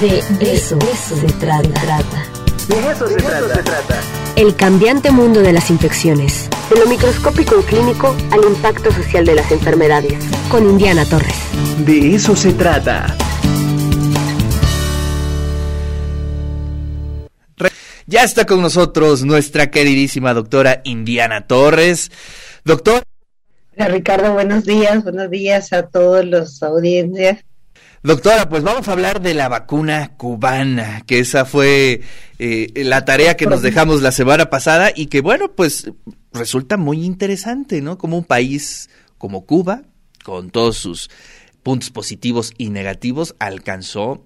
De eso, se trata. De eso, se, trata. El cambiante mundo de las infecciones. De lo microscópico y clínico al impacto social de las enfermedades. Con Indiana Torres. De eso se trata. Ya está con nosotros nuestra queridísima doctora Indiana Torres. Doctor. Ricardo, buenos días, buenos días a todos los audiencias. Doctora, pues vamos a hablar de la vacuna cubana, que esa fue eh, la tarea que nos dejamos la semana pasada y que bueno, pues resulta muy interesante, ¿no? Como un país como Cuba, con todos sus puntos positivos y negativos, alcanzó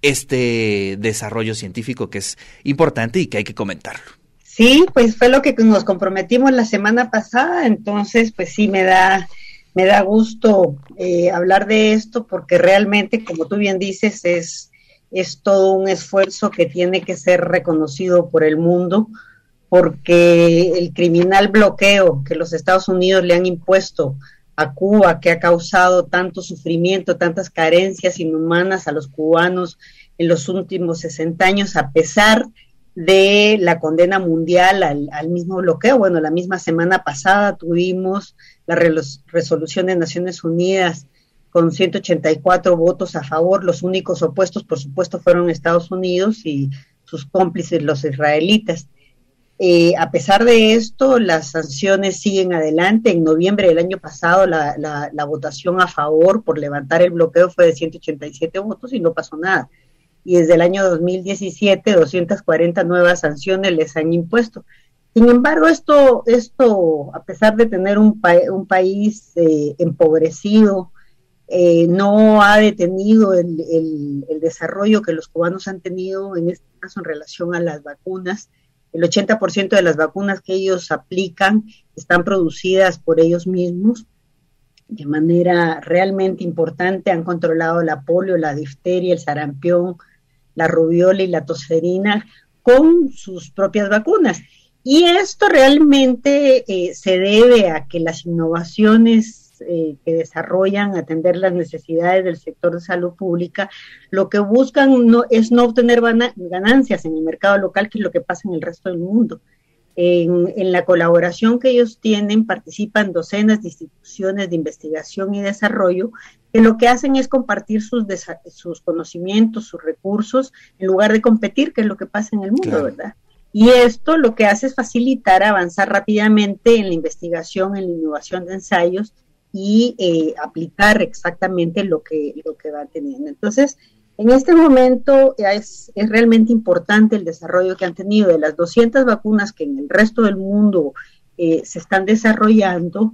este desarrollo científico que es importante y que hay que comentarlo. Sí, pues fue lo que nos comprometimos la semana pasada, entonces pues sí me da me da gusto eh, hablar de esto porque realmente, como tú bien dices, es, es todo un esfuerzo que tiene que ser reconocido por el mundo porque el criminal bloqueo que los Estados Unidos le han impuesto a Cuba, que ha causado tanto sufrimiento, tantas carencias inhumanas a los cubanos en los últimos 60 años, a pesar de la condena mundial al, al mismo bloqueo. Bueno, la misma semana pasada tuvimos la resolución de Naciones Unidas con 184 votos a favor. Los únicos opuestos, por supuesto, fueron Estados Unidos y sus cómplices, los israelitas. Eh, a pesar de esto, las sanciones siguen adelante. En noviembre del año pasado, la, la, votación a favor por levantar el bloqueo fue de 187 votos y no pasó nada. Y desde el año 2017, 240 nuevas sanciones les han impuesto. Sin embargo, esto, esto a pesar de tener un, país eh, empobrecido, eh, no ha detenido el, el, desarrollo que los cubanos han tenido, en este caso en relación a las vacunas. El 80% de las vacunas que ellos aplican están producidas por ellos mismos de manera realmente importante. Han controlado la polio, la difteria, el sarampión, la rubiola y la tosferina con sus propias vacunas. Y esto realmente eh, se debe a que las innovaciones eh, que desarrollan atender las necesidades del sector de salud pública, lo que buscan no, es no obtener ganancias en el mercado local, que es lo que pasa en el resto del mundo. En, en, la colaboración que ellos tienen participan docenas de instituciones de investigación y desarrollo que lo que hacen es compartir sus, sus conocimientos, sus recursos, en lugar de competir, que es lo que pasa en el mundo, ¿verdad? Y esto lo que hace es facilitar avanzar rápidamente en la investigación, en la innovación de ensayos y eh, aplicar exactamente lo que, lo que va teniendo. Entonces, en este momento es, es, realmente importante el desarrollo que han tenido de las 200 vacunas que en el resto del mundo eh, se están desarrollando.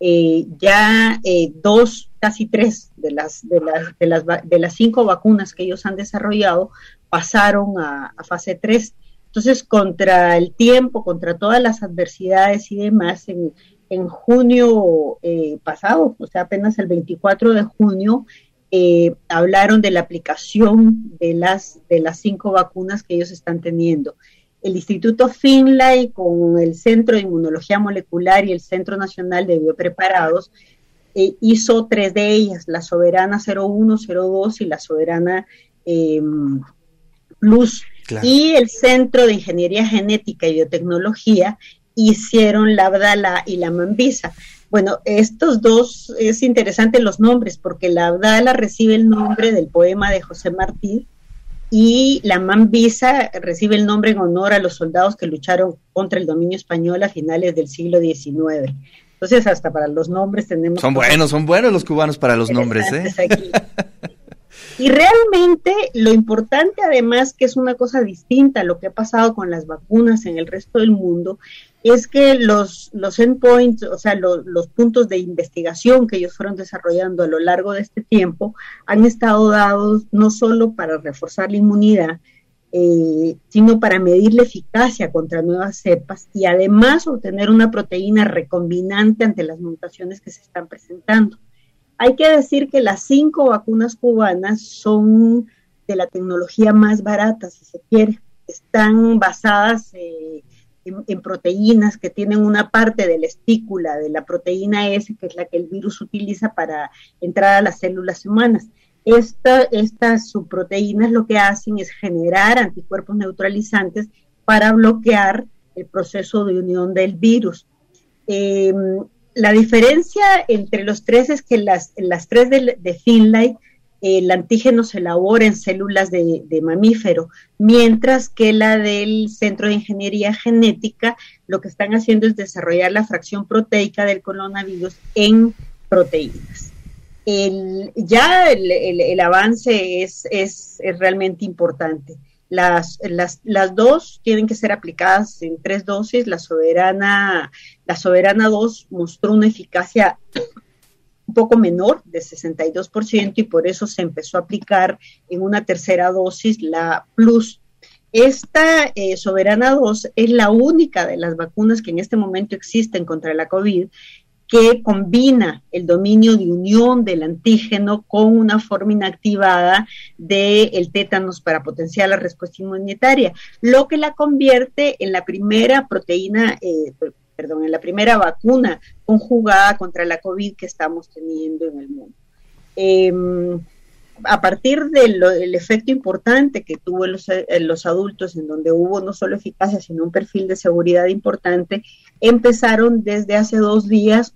Eh, ya dos, casi tres de las, de, las, de, las, de las cinco vacunas que ellos han desarrollado pasaron a, a fase 3 entonces, contra el tiempo, contra todas las adversidades y demás, en, junio eh, pasado, o sea, apenas el 24 de junio, eh, hablaron de la aplicación de las, de las cinco vacunas que ellos están teniendo. El Instituto Finlay con el Centro de Inmunología Molecular y el Centro Nacional de Biopreparados eh, hizo tres de ellas, la Soberana 01, 02 y la Soberana Plus y el Centro de Ingeniería Genética y Biotecnología hicieron la Abdala y la Mambisa. Bueno, estos dos es interesante los nombres porque la Abdala recibe el nombre del poema de José Martí y la Mambisa recibe el nombre en honor a los soldados que lucharon contra el dominio español a finales del siglo XIX. Entonces, hasta para los nombres tenemos... Son buenos, son buenos los cubanos para los nombres, ¿eh? Y realmente lo importante además, que es una cosa distinta a lo que ha pasado con las vacunas en el resto del mundo, es que los, los endpoints, o sea, los puntos de investigación que ellos fueron desarrollando a lo largo de este tiempo, han estado dados no solo para reforzar la inmunidad, eh, sino para medir la eficacia contra nuevas cepas y además obtener una proteína recombinante ante las mutaciones que se están presentando. Hay que decir que las cinco vacunas cubanas son de la tecnología más barata, si se quiere. Están basadas eh, en, proteínas que tienen una parte de la estícula de la proteína S, que es la que el virus utiliza para entrar a las células humanas. estas subproteínas lo que hacen es generar anticuerpos neutralizantes para bloquear el proceso de unión del virus. Em, la diferencia entre los tres es que las, las tres de, de Finlay, el antígeno se elabora en células de, mamífero, mientras que la del Centro de Ingeniería Genética lo que están haciendo es desarrollar la fracción proteica del coronavirus en proteínas. El, ya el avance es, es, es realmente importante. Las, las, las, dos tienen que ser aplicadas en tres dosis. La soberana, la soberana 2 mostró una eficacia un poco menor, de 62%, y por eso se empezó a aplicar en una tercera dosis la Plus. Esta eh, Soberana 2 es la única de las vacunas que en este momento existen contra la COVID que combina el dominio de unión del antígeno con una forma inactivada del tétanos para potenciar la respuesta inmunitaria, lo que la convierte en la primera proteína, eh, perdón, en la primera vacuna conjugada contra la COVID que estamos teniendo en el mundo. Eh, a partir del efecto importante que tuvo en los, en los, adultos, en donde hubo no solo eficacia, sino un perfil de seguridad importante, empezaron desde hace dos días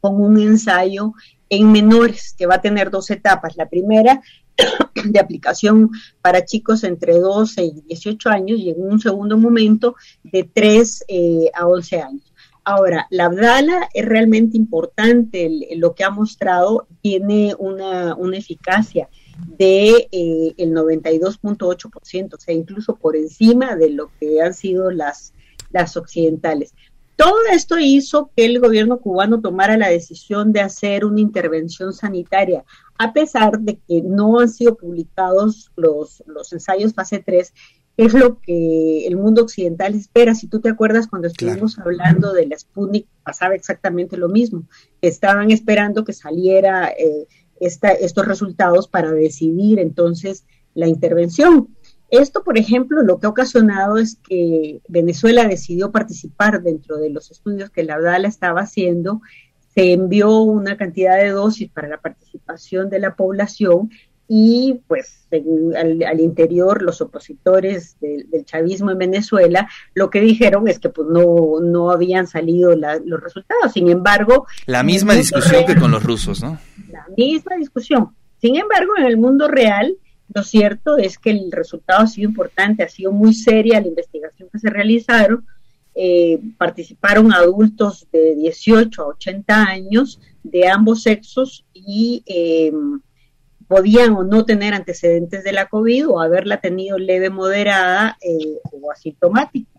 con un ensayo en menores, que va a tener dos etapas. La primera, de aplicación para chicos entre 12 y 18 años, y en un segundo momento, de 3 eh, a 11 años. Ahora, la Abdala es realmente importante, lo que ha mostrado tiene una, una eficacia de eh, el 92.8%, o sea, incluso por encima de lo que han sido las, las occidentales. Todo esto hizo que el gobierno cubano tomara la decisión de hacer una intervención sanitaria, a pesar de que no han sido publicados los, los ensayos fase 3 es lo que el mundo occidental espera. Si tú te acuerdas cuando estuvimos claro. hablando de la Sputnik, pasaba exactamente lo mismo. Estaban esperando que saliera eh, esta, estos resultados para decidir entonces la intervención. Esto, por ejemplo, lo que ha ocasionado es que Venezuela decidió participar dentro de los estudios que la Abdala estaba haciendo. Se envió una cantidad de dosis para la participación de la población y pues en, al, al, interior los opositores de, del chavismo en Venezuela lo que dijeron es que pues no, no habían salido la, los resultados. Sin embargo... La misma discusión real, que con los rusos, ¿no? La misma discusión. Sin embargo, en el mundo real, lo cierto es que el resultado ha sido importante, ha sido muy seria la investigación que se realizaron. Eh, participaron adultos de 18 a 80 años de ambos sexos y... Eh, podían o no tener antecedentes de la COVID o haberla tenido leve, moderada eh, o asintomática.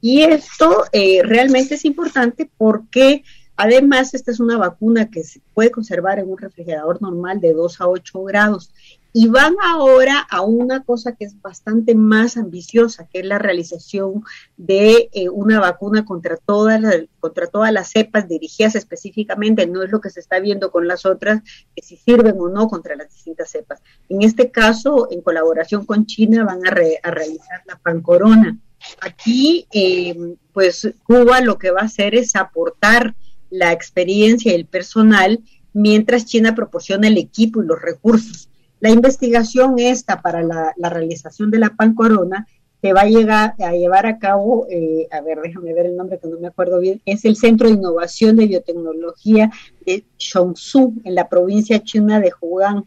Y esto eh, realmente es importante porque además esta es una vacuna que se puede conservar en un refrigerador normal de 2 a 8 grados y van ahora a una cosa que es bastante más ambiciosa, que es la realización de eh, una vacuna contra todas, las, contra todas las cepas dirigidas específicamente, no es lo que se está viendo con las otras, que si sirven o no contra las distintas cepas. En este caso, en colaboración con China, van a, re, realizar la pancorona. Aquí, eh, pues Cuba lo que va a hacer es aportar la experiencia y el personal, mientras China proporciona el equipo y los recursos. La investigación esta para la, realización de la pancorona se va a, llegar, a llevar a cabo, eh, a ver, déjame ver el nombre que no me acuerdo bien, es el Centro de Innovación de Biotecnología de Chongsu, en la provincia china de Hunan,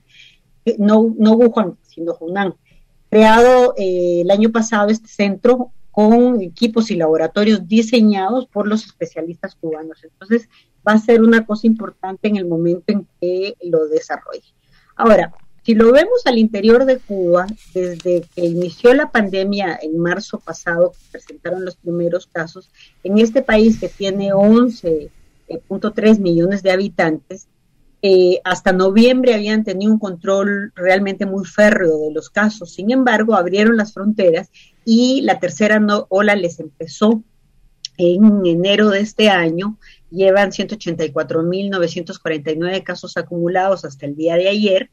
eh, no, no Wuhan, sino Hunan. Creado eh, el año pasado este centro con equipos y laboratorios diseñados por los especialistas cubanos. Entonces, va a ser una cosa importante en el momento en que lo desarrolle. Ahora, si lo vemos al interior de Cuba, desde que inició la pandemia en marzo pasado, presentaron los primeros casos, en este país que tiene 11.3 millones de habitantes, eh, hasta noviembre habían tenido un control realmente muy férreo de los casos. Sin embargo, abrieron las fronteras y la tercera ola les empezó en enero de este año. Llevan 184.949 casos acumulados hasta el día de ayer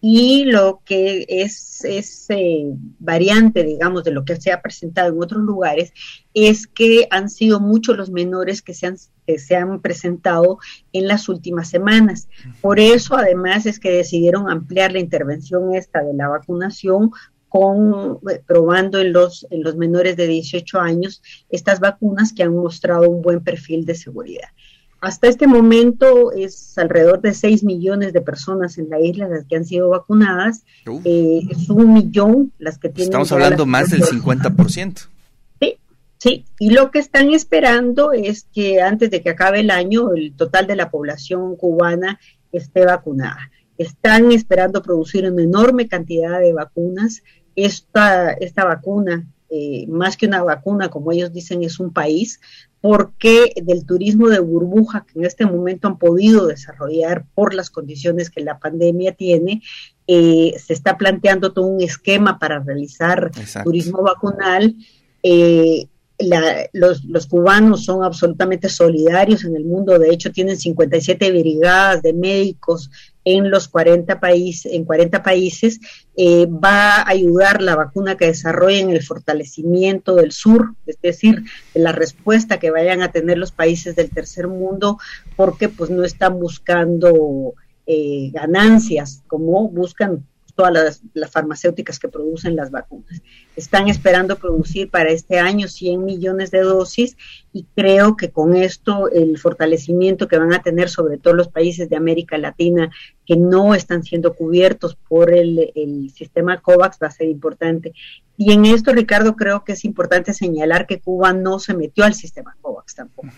y lo que es, es eh, variante, digamos, de lo que se ha presentado en otros lugares, es que han sido muchos los menores que se han, que se han presentado en las últimas semanas. Por eso, además, es que decidieron ampliar la intervención esta de la vacunación con eh, probando en los, en los menores de 18 años estas vacunas que han mostrado un buen perfil de seguridad. Hasta este momento es alrededor de 6 millones de personas en la isla las que han sido vacunadas. Eh, es un millón las que tienen. Estamos hablando más del 50%. Sí, sí. Y lo que están esperando es que antes de que acabe el año el total de la población cubana esté vacunada. Están esperando producir una enorme cantidad de vacunas. Esta, esta vacuna eh, más que una vacuna, como ellos dicen, es un país, porque del turismo de burbuja que en este momento han podido desarrollar por las condiciones que la pandemia tiene, eh, se está planteando todo un esquema para realizar turismo vacunal. Eh, los, los, cubanos son absolutamente solidarios en el mundo, de hecho tienen 57 brigadas de médicos en los 40 países, en 40 países, eh, va a ayudar la vacuna que desarrollen el fortalecimiento del sur, es decir, de la respuesta que vayan a tener los países del tercer mundo, porque pues no están buscando eh, ganancias como buscan todas las, las, farmacéuticas que producen las vacunas. Están esperando producir para este año 100 millones de dosis y creo que con esto el fortalecimiento que van a tener sobre todo los países de América Latina que no están siendo cubiertos por el, el sistema COVAX va a ser importante. Y en esto, Ricardo, creo que es importante señalar que Cuba no se metió al sistema COVAX tampoco,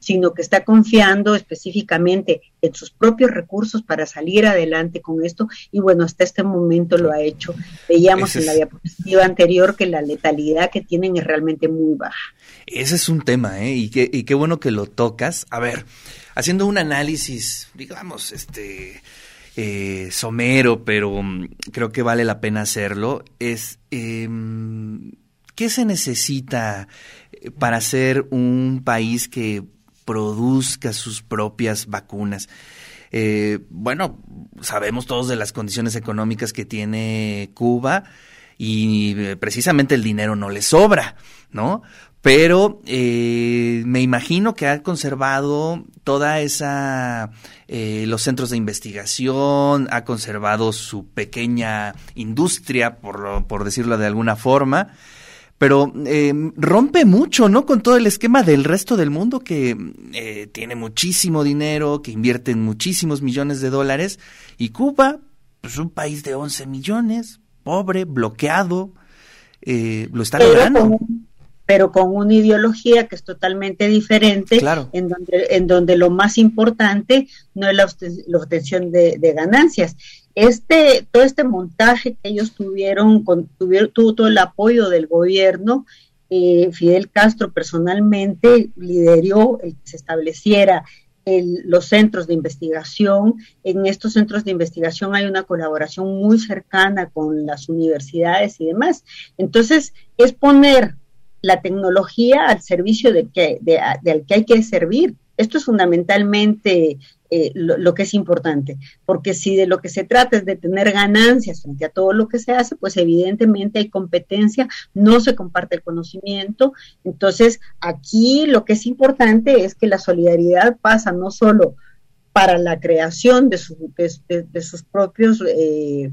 sino que está confiando específicamente en sus propios recursos para salir adelante con esto. Y bueno, hasta este momento lo ha hecho. Veíamos en la diapositiva anterior que la letalidad que tienen es realmente muy baja. Ese es un tema, ¿eh? Y qué, y qué bueno que lo tocas. A ver, haciendo un análisis, digamos, este eh, somero, pero mm, creo que vale la pena hacerlo, es em, ¿qué se necesita eh, para ser un país que produzca sus propias vacunas? Eh, bueno, sabemos todos de las condiciones económicas que tiene Cuba y precisamente el dinero no le sobra, ¿no? Pero eh, me imagino que ha conservado toda esa eh, los centros de investigación, ha conservado su pequeña industria, por, por decirlo de alguna forma, pero eh, rompe mucho, ¿no? Con todo el esquema del resto del mundo que eh, tiene muchísimo dinero, que invierte en muchísimos millones de dólares, y Cuba, pues un país de 11 millones, pobre, bloqueado, eh, lo está logrando pero con una ideología que es totalmente diferente, en, donde, en donde lo más importante no es la, obtención de, ganancias. Este, todo este montaje que ellos tuvieron, con, tuvieron tuvo todo el apoyo del gobierno, eh, Fidel Castro personalmente lideró el que se estableciera los centros de investigación. En estos centros de investigación hay una colaboración muy cercana con las universidades y demás. Entonces, es poner la tecnología al servicio del que, de, del que hay que servir. Esto es fundamentalmente eh, lo, que es importante, porque si de lo que se trata es de tener ganancias frente a todo lo que se hace, pues evidentemente hay competencia, no se comparte el conocimiento. Entonces, aquí lo que es importante es que la solidaridad pasa no solo para la creación de, de, sus propios... Eh,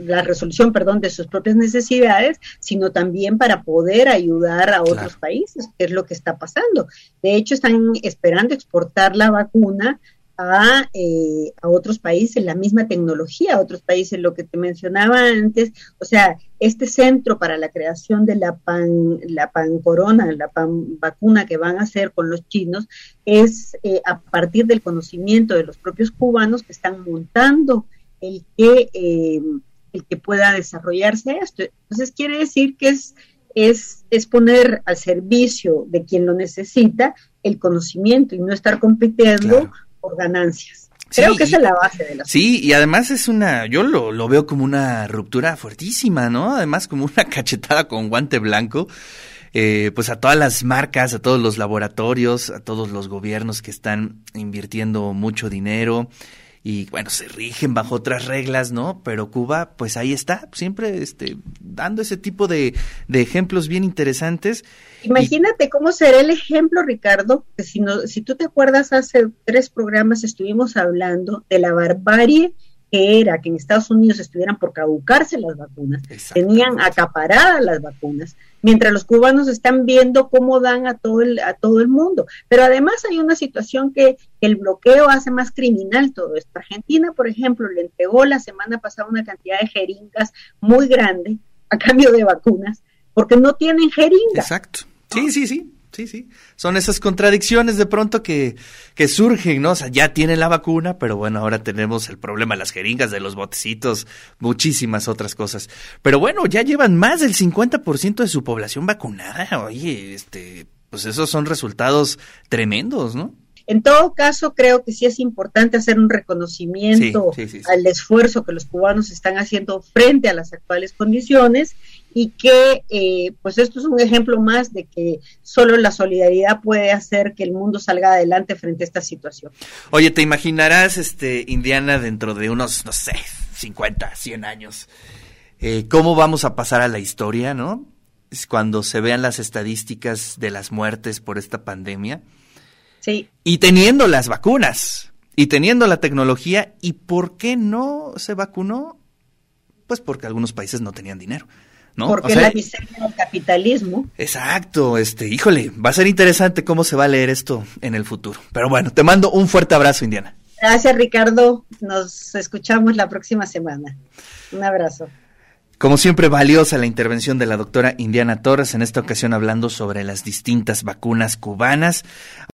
la resolución, perdón, de sus propias necesidades, sino también para poder ayudar a otros países, que es lo que está pasando. De hecho, están esperando exportar la vacuna a, eh, a, otros países la misma tecnología, a otros países, lo que te mencionaba antes, o sea, este centro para la creación de la pan, la pan corona, la pan vacuna que van a hacer con los chinos, es eh, a partir del conocimiento de los propios cubanos que están montando el que, eh, el que pueda desarrollarse esto. Entonces quiere decir que es, es, es poner al servicio de quien lo necesita el conocimiento y no estar compitiendo por ganancias. Creo que esa es la base de la Sí, y además es una, yo lo, lo veo como una ruptura fuertísima, ¿no? Además como una cachetada con guante blanco. Eh, pues a todas las marcas, a todos los laboratorios, a todos los gobiernos que están invirtiendo mucho dinero, y bueno, se rigen bajo otras reglas, ¿no? Pero Cuba, pues ahí está, siempre este, dando ese tipo de, de ejemplos bien interesantes. Imagínate cómo será el ejemplo, Ricardo, que si, no, si tú te acuerdas, hace tres programas estuvimos hablando de la barbarie que era que en Estados Unidos estuvieran por caducarse las vacunas, tenían acaparadas las vacunas, mientras los cubanos están viendo cómo dan a todo el, a todo el mundo. Pero además hay una situación que el bloqueo hace más criminal todo esto. Argentina, por ejemplo, le entregó la semana pasada una cantidad de jeringas muy grande a cambio de vacunas, porque no tienen jeringas. Exacto. Sí, sí, sí. Sí, sí. Son esas contradicciones de pronto que, que surgen, ¿no? O sea, ya tienen la vacuna, pero bueno, ahora tenemos el problema de las jeringas, de los botecitos, muchísimas otras cosas. Pero bueno, ya llevan más del 50% de su población vacunada. Oye, este, pues esos son resultados tremendos, ¿no? En todo caso, creo que sí es importante hacer un reconocimiento al esfuerzo que los cubanos están haciendo frente a las actuales condiciones y que eh, pues esto es un ejemplo más de que solo la solidaridad puede hacer que el mundo salga adelante frente a esta situación. Oye, ¿te imaginarás, este, Indiana, dentro de unos, no sé, 50, 100 años, eh, cómo vamos a pasar a la historia, ¿no? Cuando se vean las estadísticas de las muertes por esta pandemia. Sí. Y teniendo las vacunas, y teniendo la tecnología, ¿y por qué no se vacunó? Pues porque algunos países no tenían dinero. Porque la miseria del capitalismo. Exacto, este, híjole, va a ser interesante cómo se va a leer esto en el futuro. Pero bueno, te mando un fuerte abrazo, Indiana. Gracias, Ricardo. Nos escuchamos la próxima semana. Un abrazo. Como siempre, valiosa la intervención de la doctora Indiana Torres, en esta ocasión hablando sobre las distintas vacunas cubanas.